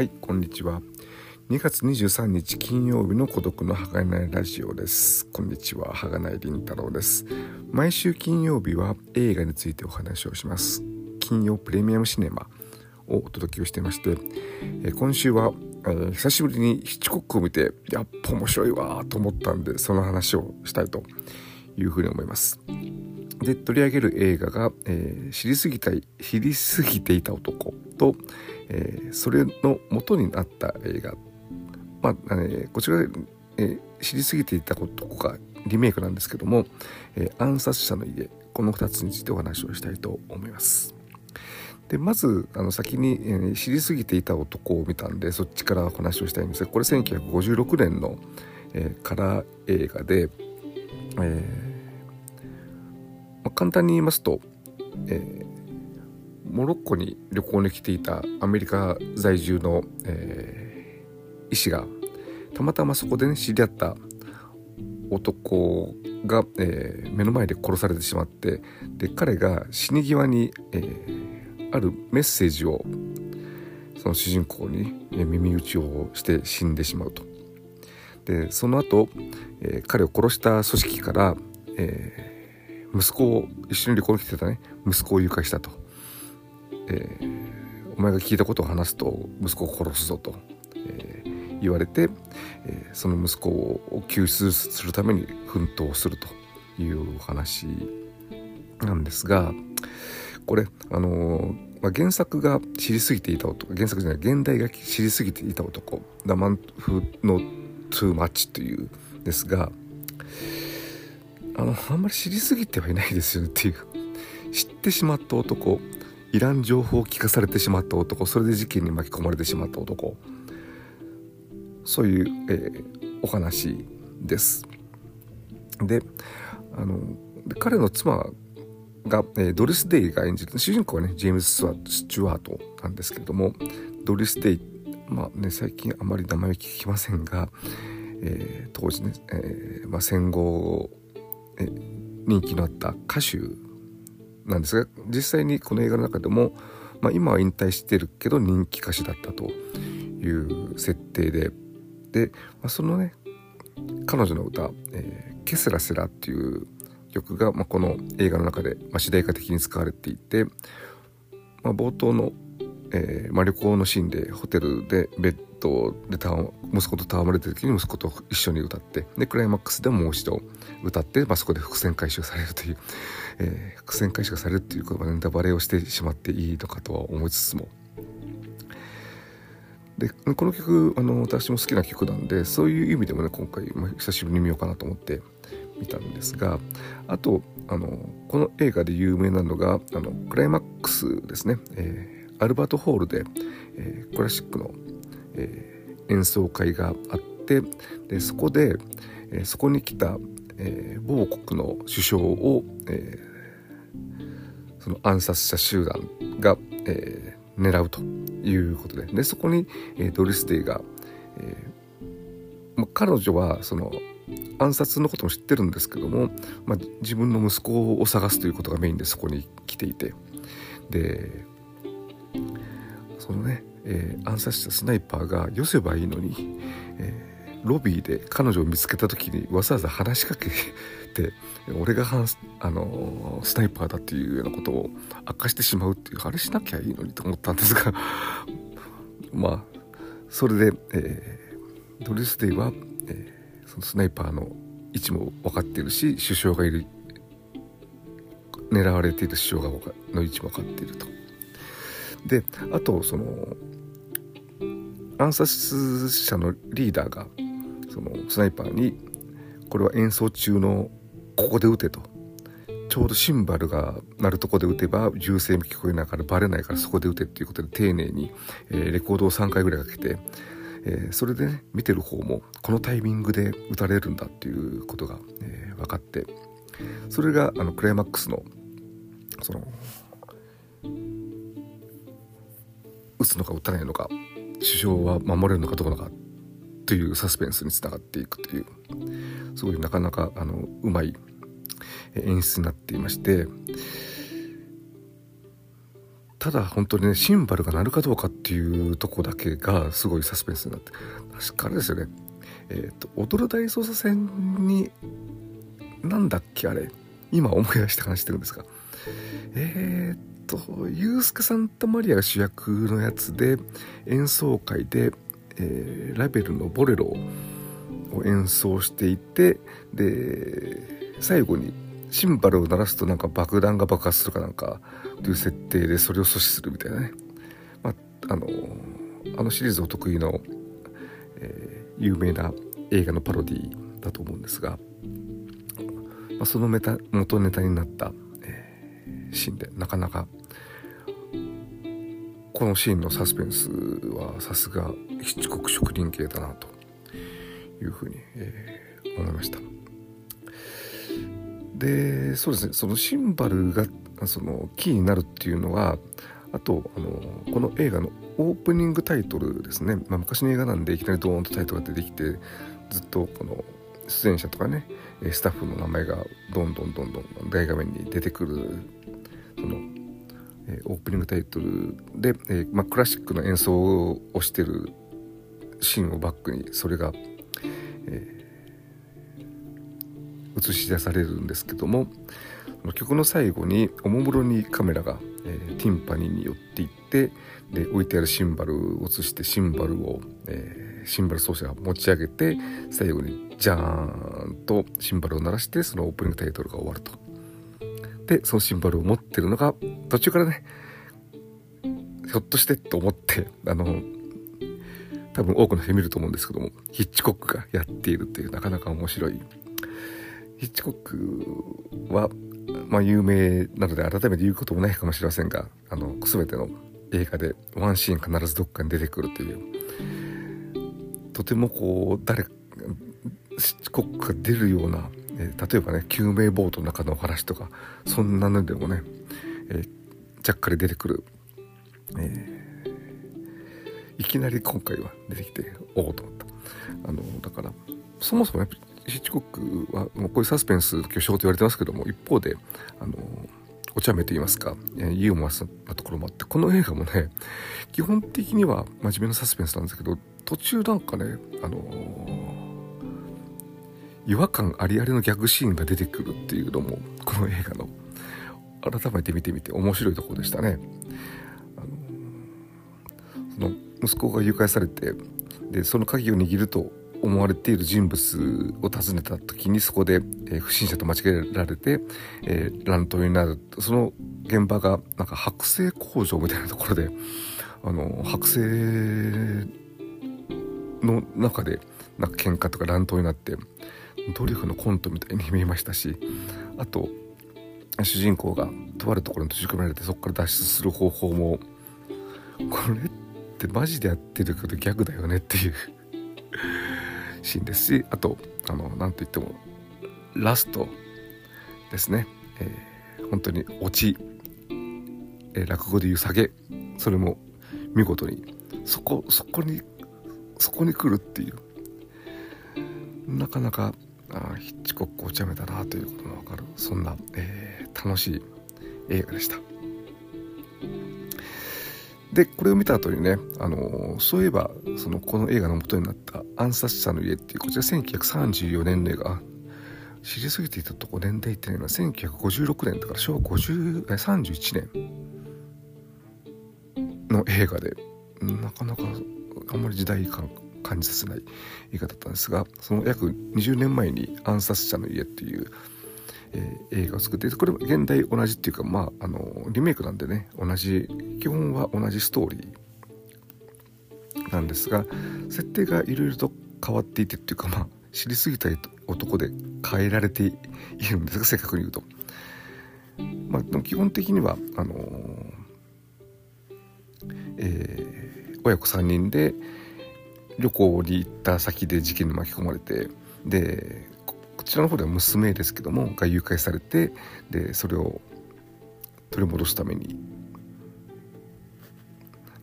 はいこんにちは。2月23日金曜日の孤独の儚いラジオです。こんにちは儚い凛太郎です。毎週金曜日は映画についてお話をします。金曜プレミアムシネマをお届けをしていまして、え今週は、えー、久しぶりにヒッチコックを見てやっぱ面白いわと思ったんでその話をしたいというふうに思います。で取り上げる映画が、えー、知りすぎた知りすぎていた男と、えー、それの元になった映画まあ、えー、こちら、え、知りすぎていた男がリメイクなんですけども「え、暗殺者の家」この2つについてお話をしたいと思います。でまずあの先に、えー、知りすぎていた男を見たんでそっちからお話をしたいんですがこれ1956年の、えー、カラー映画で、えーまあ、簡単に言いますと、えー、モロッコに旅行に来ていたアメリカ在住の、えー、医師がたまたまそこでね知り合った男が、えー、目の前で殺されてしまってで彼が死に際に、えー、あるメッセージをその主人公に、耳打ちをして死んでしまうと。でその後、えー、彼を殺した組織から、え息子を一緒に旅行に来てたね。息子を誘拐したと、えー、お前が聞いたことを話すと息子を殺すぞと、えー、言われて、えー、その息子を救出するために奮闘するという話なんですがこれあのまあ、原作が知りすぎていた男原作じゃない現代が知りすぎていた男「ダマンフのトゥーマッチ」というですがあのあんまり知りすぎてはいないですよねっていう知ってしまった男いらん情報を聞かされてしまった男それで事件に巻き込まれてしまった男そういう、えー、お話です。であの彼の妻が、えー、ドリス・デイが演じる主人公はねジェームズ・スチュワートなんですけれどもドリス・デイまあね最近あまり名前を聞きませんが、えー、当時ね、えーまあ、戦後人気のあった歌手なんですが実際にこの映画の中でも、まあ、今は引退してるけど人気歌手だったという設定でで、まあ、そのね彼女の歌「えー、ケセラセラ」っていう曲が、まあ、この映画の中で、まあ、主題歌的に使われていて、まあ、冒頭の、えーまあ、旅行のシーンでホテルでベッドで息子と戯れてる時に息子と一緒に歌ってでクライマックスでもう一度歌って、まあ、そこで伏線回収されるという、えー、伏線回収されるっていうことはネタバレをしてしまっていいのかとは思いつつも。でこの曲あの私も好きな曲なんでそういう意味でもね今回、まあ、久しぶりに見ようかなと思って見たんですがあとあのこの映画で有名なのがあのクライマックスですね、えー、アルバートホールで、えー、クラシックのえー、演奏会があってでそこで、えー、そこに来た、えー、某国の首相を、えー、その暗殺者集団が、えー、狙うということででそこに、えー、ドリス・デイが、えーま、彼女はその暗殺のことも知ってるんですけども、ま、自分の息子を探すということがメインでそこに来ていてでそのねえー、暗殺したスナイパーがよせばいいのに、えー、ロビーで彼女を見つけた時にわざわざ話しかけて俺があのー、スナイパーだっていうようなことを明かしてしまうっていうあれしなきゃいいのにと思ったんですが まあそれで、えー、ドリス・デイは、えー、そのスナイパーの位置も分かっているし首相がいる狙われている首相がの位置も分かっていると。であとその暗殺者のリーダーがそのスナイパーにこれは演奏中のここで撃てと。ちょうどシンバルが鳴るとこで撃てば銃声も聞こえながらバレないからそこで撃てっていうことで丁寧に、え、レコードを3回ぐらいかけて、え、それでね見てる方もこのタイミングで撃たれるんだっていうことが、え、分かって。それがあのクライマックスのその撃つのか撃たないのか首相は守れるのかどうのかというサスペンスにつながっていくというすごいなかなかあのうまい演出になっていましてただ本当にねシンバルが鳴るかどうかっていうとこだけがすごいサスペンスになって確かあれですよね。えっ、ー、と踊る大捜査線になんだっけあれ今思い出して話してるんですがえっ、とユースケ・サンタマリアが主役のやつで演奏会で、えー、ラベルの「ボレロ」を演奏していてで最後にシンバルを鳴らすとなんか爆弾が爆発するかなんかという設定でそれを阻止するみたいなね、まあ、あのあのシリーズお得意の、えー、有名な映画のパロディだと思うんですが、まあ、そのメタ元ネタになった、えー、シーンでなかなかこのシーンのサスペンスはさすがヒッチコック職人系だなというふうに、えー、思いました。でそうですねそのシンバルがそのキーになるっていうのはあとあのこの映画のオープニングタイトルですね、まあ、昔の映画なんでいきなりドーンとタイトルが出てきてずっとこの出演者とかねスタッフの名前がどんどんどんどん大画面に出てくるそのオープニングタイトルで、えまあ、クラシックの演奏をしてるシーンをバックにそれが、え映し出されるんですけども曲の最後におもむろにカメラが、え、ティンパニーに寄っていってで置いてあるシンバルを映してシンバルを、え、シンバル奏者が持ち上げて最後にジャーンとシンバルを鳴らしてそのオープニングタイトルが終わると。でそのシンバルを持ってるのが途中からねひょっとしてと思ってあの多分多くの人見ると思うんですけどもヒッチコックがやっているっていうなかなか面白い。ヒッチコックは、まあ、有名なので改めて言うこともないかもしれませんがあの全ての映画でワンシーン必ずどっかに出てくるという。とてもこう誰ヒッチコックが出るような、えー、例えばね救命ボートの中のお話とかそんなのでもね、えー、ちゃっかり出てくる、えー、いきなり今回は出てきておおと思った。あのだからそもそもやっぱりヒッチコックはもうこういうサスペンス巨匠と言われてますけども一方であのお茶目と言いますかえユーモアなところもあってこの映画もね基本的には真面目なサスペンスなんですけど途中なんかねあの違和感ありありのギャグシーンが出てくるっていうのもこの映画の改めて見てみて面白いところでしたね。あのその息子が誘拐されてでその鍵を握ると思われている人物を訪ねた時にそこで、えー、不審者と間違えられて、えー、乱闘になるその現場がなんか剥製工場みたいなところであの剥製の中でなんか喧嘩とか乱闘になってドリフのコントみたいに見えましたしあと主人公がとあるところに閉じ込められてそこから脱出する方法もこれってマジでやってるけどギャグだよねっていう シーンですしあとあのなんといってもラストですね、えー、本当にオチ、えー、落語でいう下げそれも見事にそこそこにそこに来るっていうなかなかあヒッチコックお茶目だなということが分かる。そんな、えー、楽しい映画でした。でこれを見た後にね、あのそういえばそのこの映画の元になった「暗殺者の家」っていうこちら1934年の映画。知りすぎていたとこ年代ってないのは1956年だから昭和31年。の映画でなかなかあんまり時代感感じさせない映画だったんですがその約20年前に「暗殺者の家」っていうえー、映画を作ってこれ現代同じっていうかまああのリメイクなんでね同じ基本は同じストーリーなんですが設定がいろいろと変わっていてっていうかまあ知りすぎた男で変えられているんですが正確に言うと。まあ、基本的にはあのー、えー、親子3人で旅行に行った先で事件に巻き込まれてでこちらの方では娘ですけどもが誘拐されてでそれを取り戻すために、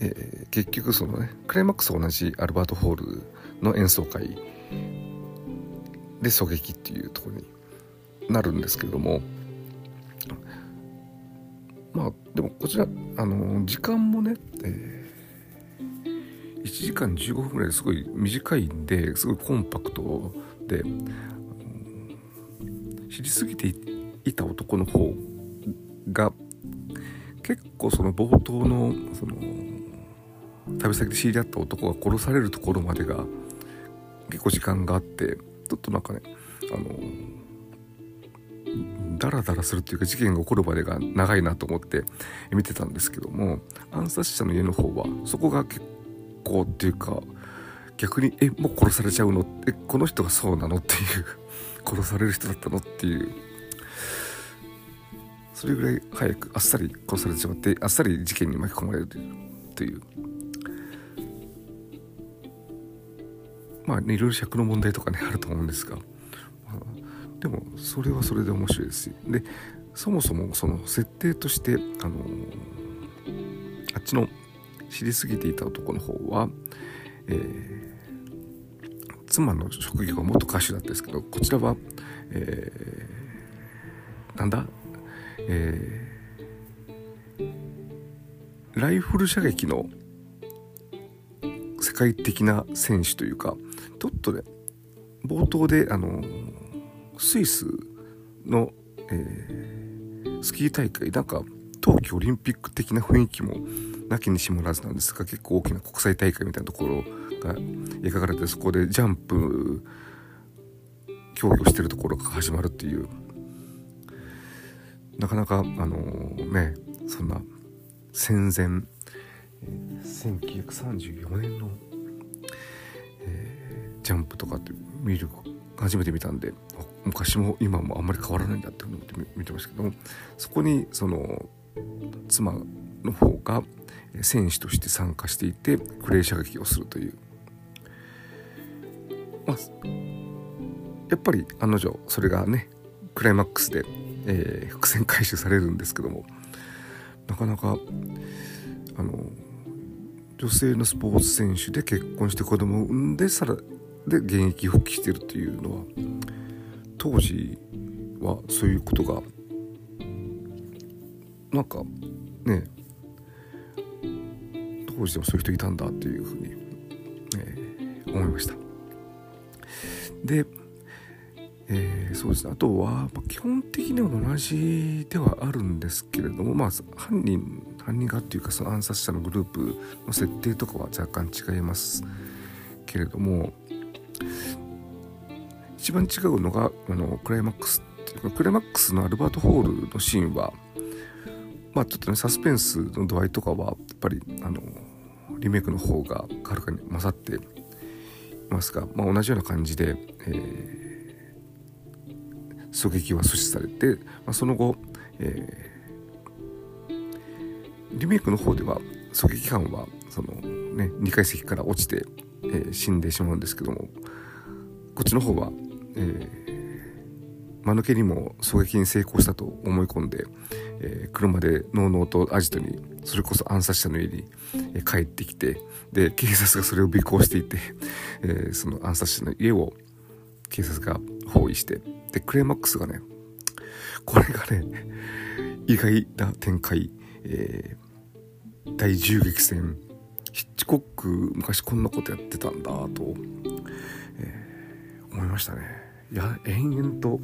えー、結局そのねクライマックス同じアルバートホールの演奏会で狙撃っていうところになるんですけれどもまあでもこちらあの時間もね、えー、1時間15分ぐらいですごい短いんですごいコンパクトで知りすぎていた男の方が結構その冒頭のその旅先で知り合った男が殺されるところまでが結構時間があってちょっとなんかねあのダラダラするっていうか事件が起こるまでが長いなと思って見てたんですけども暗殺者の家の方はそこが結構っていうか逆にえもう殺されちゃうの？えこの人がそうなの？っていう。殺される人だったの？っていう。それぐらい早くあっさり殺されてしまってあっさり事件に巻き込まれるという。まあ、ね、いろいろ尺の問題とかねあると思うんですが、まあ、でもそれはそれで面白いですし。でそもそもその設定としてあのあっちの知りすぎていた男の方は、えー、妻の職業が元歌手だったんですけどこちらは、えー、なんだ？えー、ライフル射撃の世界的な選手というかちょっとね冒頭であのスイスの、えー、スキー大会なんか冬季オリンピック的な雰囲気もなきにしもらずなんですが結構大きな国際大会みたいなところが描かれてそこでジャンプ競技をしてるところが始まるっていうなかなかあのねそんな戦前1934年の、えー、ジャンプとかって見る初めて見たんで昔も今もあんまり変わらないんだって思って見てましたけどもそこにその妻の方が選手として参加していてクレー射撃をするという、まあ、やっぱり案の定それがねクライマックスでえー、伏線回収されるんですけどもなかなかあの女性のスポーツ選手で結婚して子供を産んでさらで現役復帰してるっていうのは当時はそういうことがなんかね当時でもそういう人いたんだっていうふうに、えー、思いました。でえー、そうですねあとは、ま、基本的には同じではあるんですけれどもまあ犯人犯人がっていうかその暗殺者のグループの設定とかは若干違いますけれども一番違うのがあのクライマックスっていうかクライマックスのアルバート・ホールのシーンはまあちょっとねサスペンスの度合いとかはやっぱりあのリメイクの方がはるかに勝っていますが、まあ、同じような感じで、えー狙撃は阻止されて、まあ、その後、えー、リメイクの方では狙撃犯はその、ね、2階席から落ちて、えー、死んでしまうんですけどもこっちの方は、えー、間抜けにも狙撃に成功したと思い込んで、えー、車でのうのうとアジトにそれこそ暗殺者の家に、えー、帰ってきてで警察がそれを尾行していて、えー、その暗殺者の家を警察が包囲してでクレイマックスがねこれがね意外な展開、えー、大銃撃戦。ヒッチコック昔こんなことやってたんだと、えー、思いましたね。いや延々と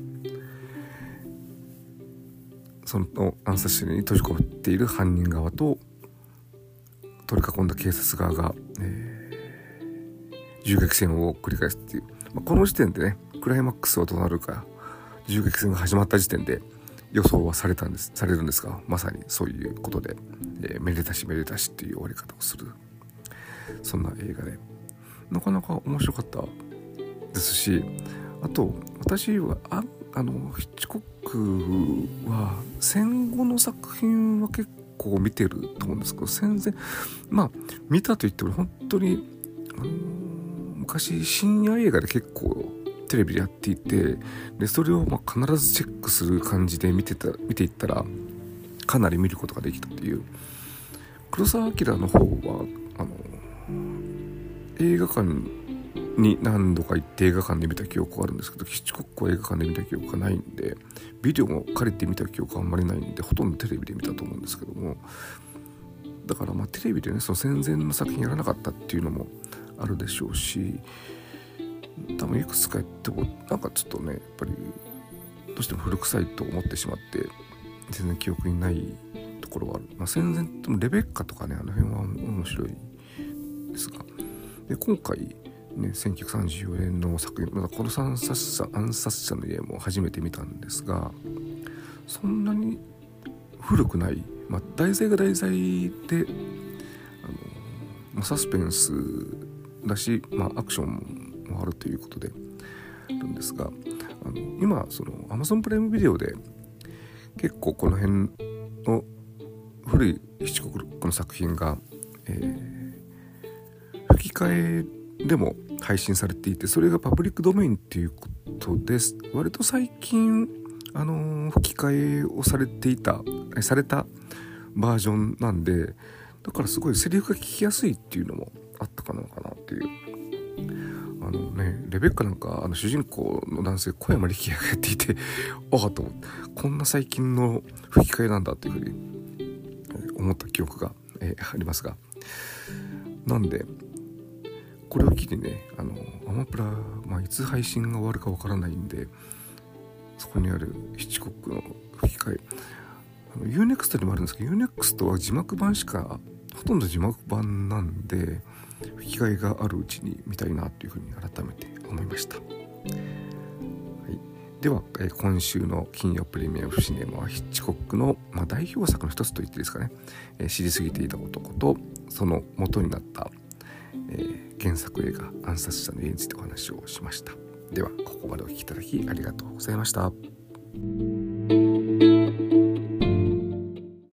その暗殺者に閉じ込めている犯人側と取り囲んだ警察側が、えー、銃撃戦を繰り返すっていう、まあ、この時点でねクライマックスはどうなるか銃撃戦が始まった時点で予想はされたんですされるんですがまさにそういうことで、えー、めでたしめでたしっていう終わり方をする。そんな映画で。なかなか面白かったですしあと私はああのヒッチコックは戦後の作品は結構見てると思うんですけど戦前まあ見たと言っても本当にあの昔深夜映画で結構テレビでやっていてでそれをま必ずチェックする感じで見てた見ていったらかなり見ることができたっていう。黒澤明の方はあの映画館にに何度か行って映画館で見た記憶はあるんですけどヒッチコックは映画館で見た記憶がないんでビデオも借りて見た記憶はあんまりないんでほとんどテレビで見たと思うんですけどもだからまあテレビでねその戦前の作品やらなかったっていうのもあるでしょうし多分いくつかやってもなんかちょっとねやっぱりどうしても古臭いと思ってしまって全然記憶にないところはある、まあ、戦前でもレベッカとかねあの辺は面白いですがで今回ね1934年の作品まだこの暗殺者暗殺者の家も初めて見たんですがそんなに古くない、まあ、題材が題材であのまサスペンスだし、まあ、アクションもあるということであるんですがあの今その Amazon プライムビデオで結構この辺の古い七国の作品が、えー、吹き替えでも配信されていてそれがパブリックドメインっていうことです。割と最近あの、吹き替えをされていたされたバージョンなんでだからすごいセリフが聞きやすいっていうのもあったかなかなっていう。あのねレベッカなんかあの主人公の男性小山力也がやっていて ああと思ってこんな最近の吹き替えなんだっていうふうに思った記憶が、え、ありますが。なんでこれを機にねあのアマプラ、まあ、いつ配信が終わるかわからないんでそこにある七国の吹き替え。UNEXT にもあるんですけど UNEXT は字幕版しかほとんど字幕版なんで吹き替えがあるうちに見たいなというふうに改めて思いました、はい、では、えー、今週の金曜プレミアムシネマはヒッチコックの、まあ、代表作の一つと言っていいですかね、えー、知りすぎていた男とその元になった、えー、原作映画「暗殺者の家」についてお話をしました。ではここまでお聴きいただきありがとうございました。